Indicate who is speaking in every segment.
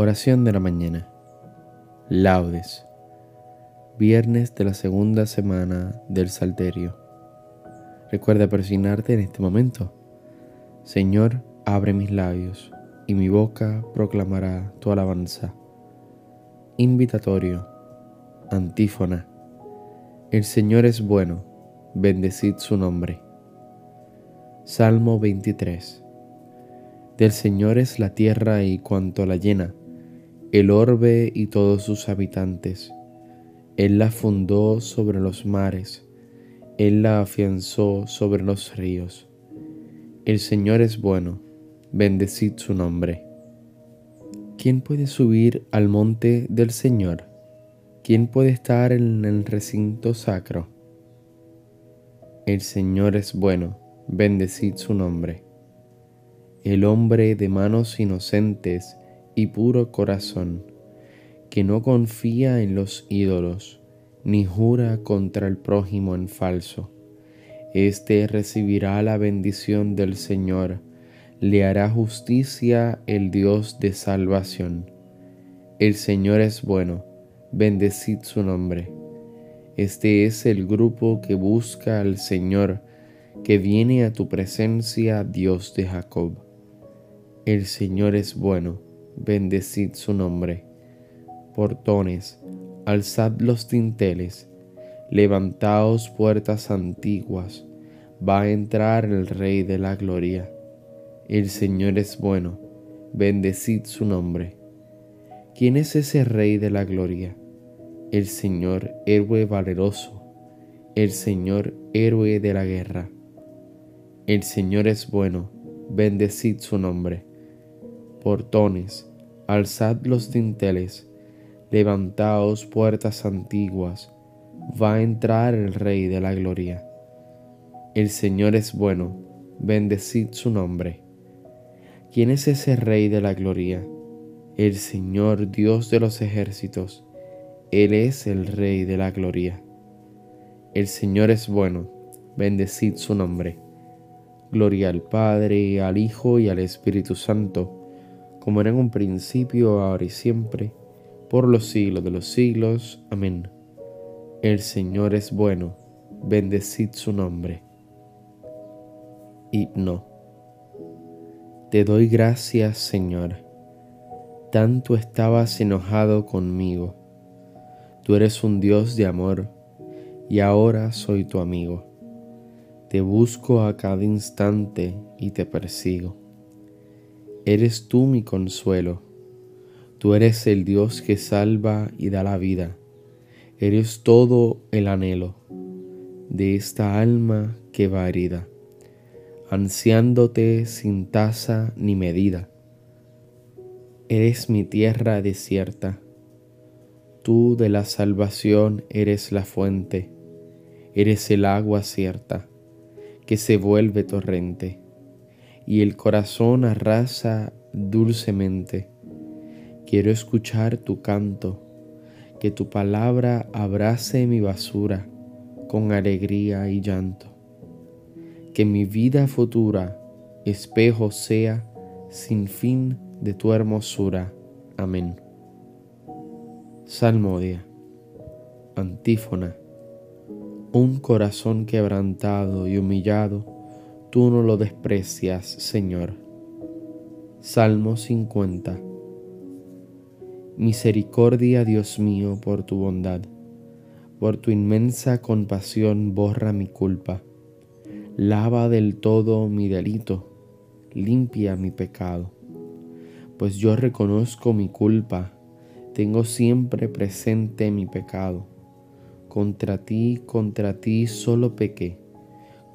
Speaker 1: Oración de la mañana. Laudes. Viernes de la segunda semana del Salterio. Recuerda persignarte en este momento. Señor, abre mis labios y mi boca proclamará tu alabanza. Invitatorio. Antífona. El Señor es bueno, bendecid su nombre. Salmo 23. Del Señor es la tierra y cuanto la llena el orbe y todos sus habitantes. Él la fundó sobre los mares, Él la afianzó sobre los ríos. El Señor es bueno, bendecid su nombre. ¿Quién puede subir al monte del Señor? ¿Quién puede estar en el recinto sacro? El Señor es bueno, bendecid su nombre. El hombre de manos inocentes, y puro corazón, que no confía en los ídolos, ni jura contra el prójimo en falso. Este recibirá la bendición del Señor, le hará justicia el Dios de salvación. El Señor es bueno, bendecid su nombre. Este es el grupo que busca al Señor, que viene a tu presencia, Dios de Jacob. El Señor es bueno, bendecid su nombre. Portones, alzad los dinteles, levantaos puertas antiguas, va a entrar el Rey de la Gloria. El Señor es bueno, bendecid su nombre. ¿Quién es ese Rey de la Gloria? El Señor héroe valeroso, el Señor héroe de la guerra. El Señor es bueno, bendecid su nombre. Portones, alzad los dinteles, levantaos puertas antiguas, va a entrar el Rey de la Gloria. El Señor es bueno, bendecid su nombre. ¿Quién es ese Rey de la Gloria? El Señor Dios de los ejércitos, Él es el Rey de la Gloria. El Señor es bueno, bendecid su nombre. Gloria al Padre, al Hijo y al Espíritu Santo como era en un principio, ahora y siempre, por los siglos de los siglos. Amén. El Señor es bueno, bendecid su nombre. Himno. Te doy gracias, Señor. Tanto estabas enojado conmigo. Tú eres un Dios de amor, y ahora soy tu amigo. Te busco a cada instante y te persigo Eres tú mi consuelo. Tú eres el Dios que salva y da la vida. Eres todo el anhelo de esta alma que va herida, ansiándote sin tasa ni medida. Eres mi tierra desierta. Tú de la salvación eres la fuente, eres el agua cierta que se vuelve torrente y el corazón arrasa dulcemente. Quiero escuchar tu canto, que tu palabra abrace mi basura con alegría y llanto. Que mi vida futura espejo sea sin fin de tu hermosura. Amén. Salmodia. Antífona. Un corazón quebrantado y humillado tú no lo desprecias, Señor. Salmo 50. Misericordia, Dios mío, por tu bondad, por tu inmensa compasión borra mi culpa, lava del todo mi delito, limpia mi pecado. Pues yo reconozco mi culpa, tengo siempre presente mi pecado. Contra ti, contra ti solo pequé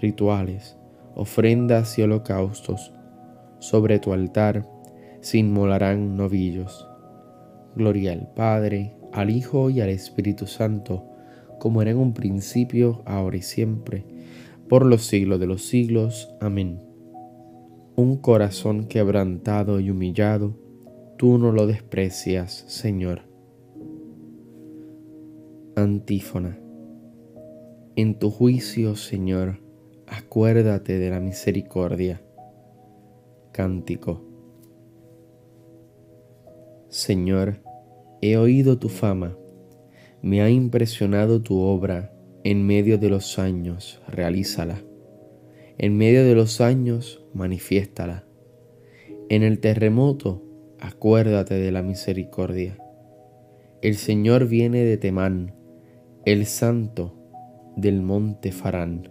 Speaker 1: rituales, ofrendas y holocaustos. Sobre tu altar se inmolarán novillos. Gloria al Padre, al Hijo y al Espíritu Santo como era en un principio, ahora y siempre, por los siglos de los siglos. Amén. Un corazón quebrantado y humillado, tú no lo desprecias, Señor. Antífona. En tu juicio, Señor, acuérdate de la misericordia. Cántico. Señor, he oído tu fama me ha impresionado tu obra en medio de los años, realízala. En medio de los años, manifiéstala. En el terremoto, acuérdate de la misericordia. El Señor viene de Temán, el Santo del monte Farán.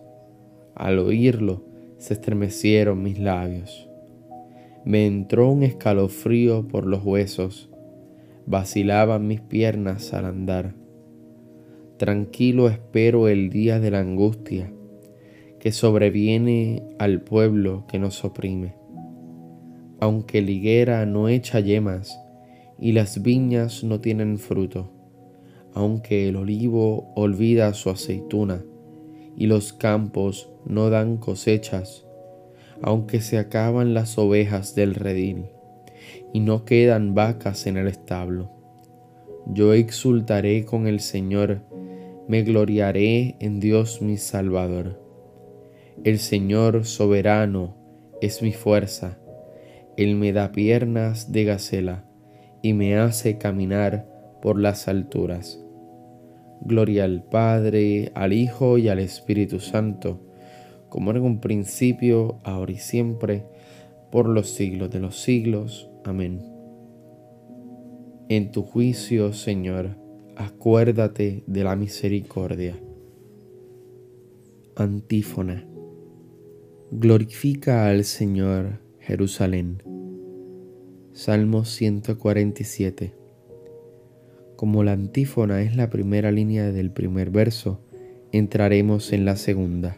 Speaker 1: Al oírlo se estremecieron mis labios. Me entró un escalofrío por los huesos vacilaban mis piernas al andar. Tranquilo espero el día de la angustia que sobreviene al pueblo que nos oprime. Aunque la higuera no echa yemas y las viñas no tienen fruto, aunque el olivo olvida su aceituna y los campos no dan cosechas, aunque se acaban las ovejas del redil y no quedan vacas en el establo. Yo exultaré con el Señor, me gloriaré en Dios mi Salvador. El Señor soberano es mi fuerza, Él me da piernas de gacela y me hace caminar por las alturas. Gloria al Padre, al Hijo y al Espíritu Santo, como en un principio, ahora y siempre, por los siglos de los siglos. Amén. En tu juicio, Señor, acuérdate de la misericordia. Antífona. Glorifica al Señor, Jerusalén. Salmo 147. Como la antífona es la primera línea del primer verso, entraremos en la segunda.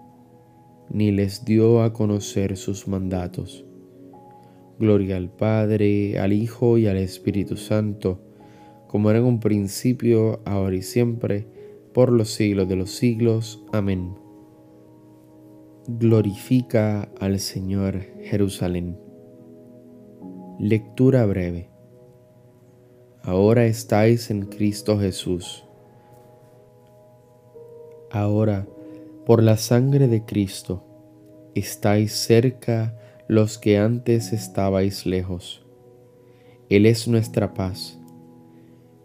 Speaker 1: ni les dio a conocer sus mandatos. Gloria al Padre, al Hijo y al Espíritu Santo, como era en un principio, ahora y siempre, por los siglos de los siglos. Amén. Glorifica al Señor Jerusalén. Lectura breve. Ahora estáis en Cristo Jesús. Ahora, por la sangre de Cristo, estáis cerca los que antes estabais lejos. Él es nuestra paz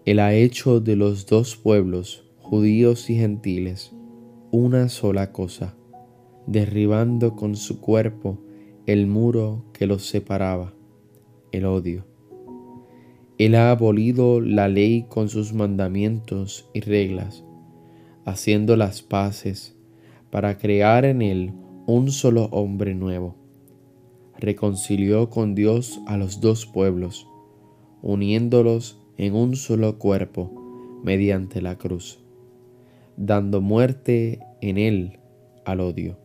Speaker 1: él ha hecho de los dos pueblos, judíos y gentiles, una sola cosa, derribando con su cuerpo el muro que los separaba, el odio. Él ha abolido la ley con sus mandamientos y reglas, haciendo las paces para crear en él un solo hombre nuevo. Reconcilió con Dios a los dos pueblos, uniéndolos en un solo cuerpo mediante la cruz, dando muerte en él al odio.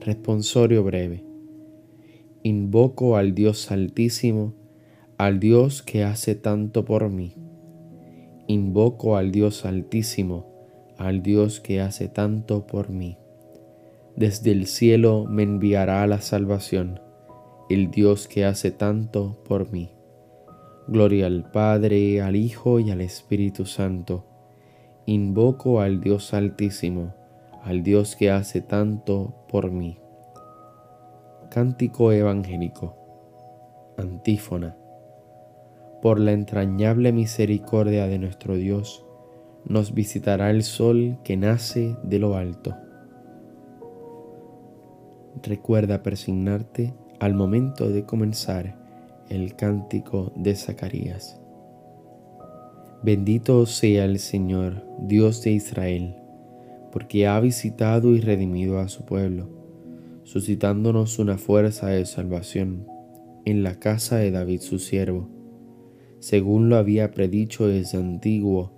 Speaker 1: Responsorio breve. Invoco al Dios altísimo, al Dios que hace tanto por mí. Invoco al Dios altísimo, al Dios que hace tanto por mí. Desde el cielo me enviará la salvación, el Dios que hace tanto por mí. Gloria al Padre, al Hijo y al Espíritu Santo. Invoco al Dios Altísimo, al Dios que hace tanto por mí. Cántico Evangélico. Antífona. Por la entrañable misericordia de nuestro Dios, nos visitará el sol que nace de lo alto. Recuerda persignarte al momento de comenzar el cántico de Zacarías. Bendito sea el Señor, Dios de Israel, porque ha visitado y redimido a su pueblo, suscitándonos una fuerza de salvación en la casa de David su siervo, según lo había predicho desde antiguo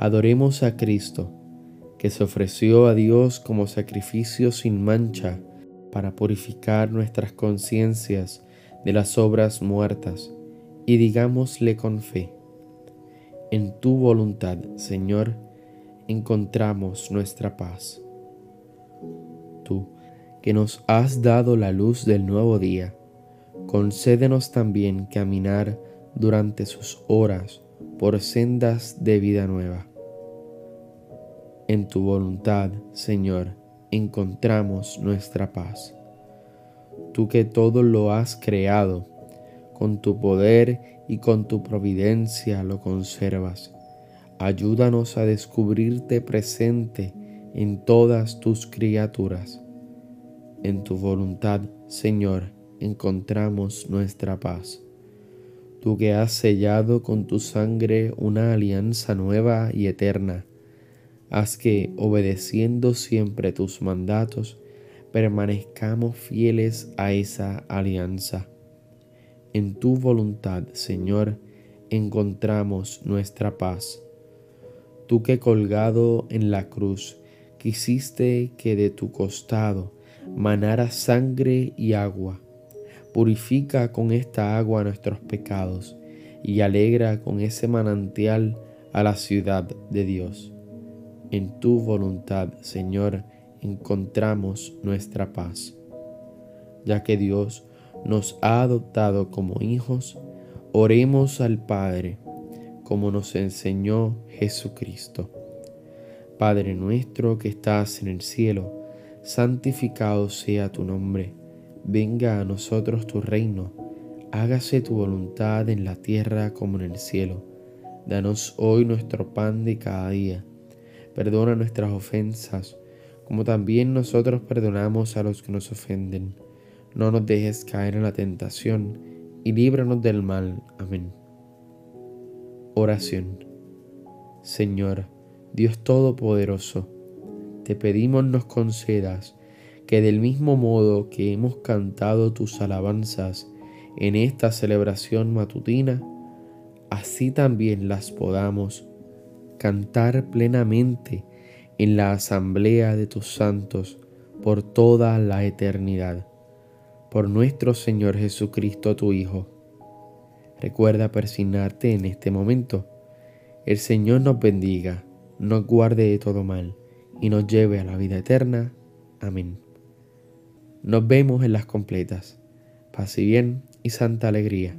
Speaker 1: Adoremos a Cristo, que se ofreció a Dios como sacrificio sin mancha para purificar nuestras conciencias de las obras muertas, y digámosle con fe en tu voluntad, Señor, encontramos nuestra paz. Tú, que nos has dado la luz del nuevo día, concédenos también caminar durante sus horas por sendas de vida nueva. En tu voluntad, Señor, encontramos nuestra paz. Tú que todo lo has creado, con tu poder y con tu providencia lo conservas. Ayúdanos a descubrirte presente en todas tus criaturas. En tu voluntad, Señor, encontramos nuestra paz. Tú que has sellado con tu sangre una alianza nueva y eterna, haz que, obedeciendo siempre tus mandatos, permanezcamos fieles a esa alianza. En tu voluntad, Señor, encontramos nuestra paz. Tú que colgado en la cruz quisiste que de tu costado manara sangre y agua, purifica con esta agua nuestros pecados y alegra con ese manantial a la ciudad de Dios. En tu voluntad, Señor, encontramos nuestra paz. Ya que Dios nos ha adoptado como hijos, oremos al Padre, como nos enseñó Jesucristo. Padre nuestro que estás en el cielo, santificado sea tu nombre, venga a nosotros tu reino, hágase tu voluntad en la tierra como en el cielo. Danos hoy nuestro pan de cada día, perdona nuestras ofensas, como también nosotros perdonamos a los que nos ofenden. No nos dejes caer en la tentación y líbranos del mal. Amén. Oración. Señor, Dios Todopoderoso, te pedimos nos concedas que del mismo modo que hemos cantado tus alabanzas en esta celebración matutina, así también las podamos cantar plenamente en la asamblea de tus santos por toda la eternidad. Por nuestro Señor Jesucristo, tu Hijo. Recuerda persignarte en este momento. El Señor nos bendiga, nos guarde de todo mal y nos lleve a la vida eterna. Amén. Nos vemos en las completas. Paz y bien y santa alegría.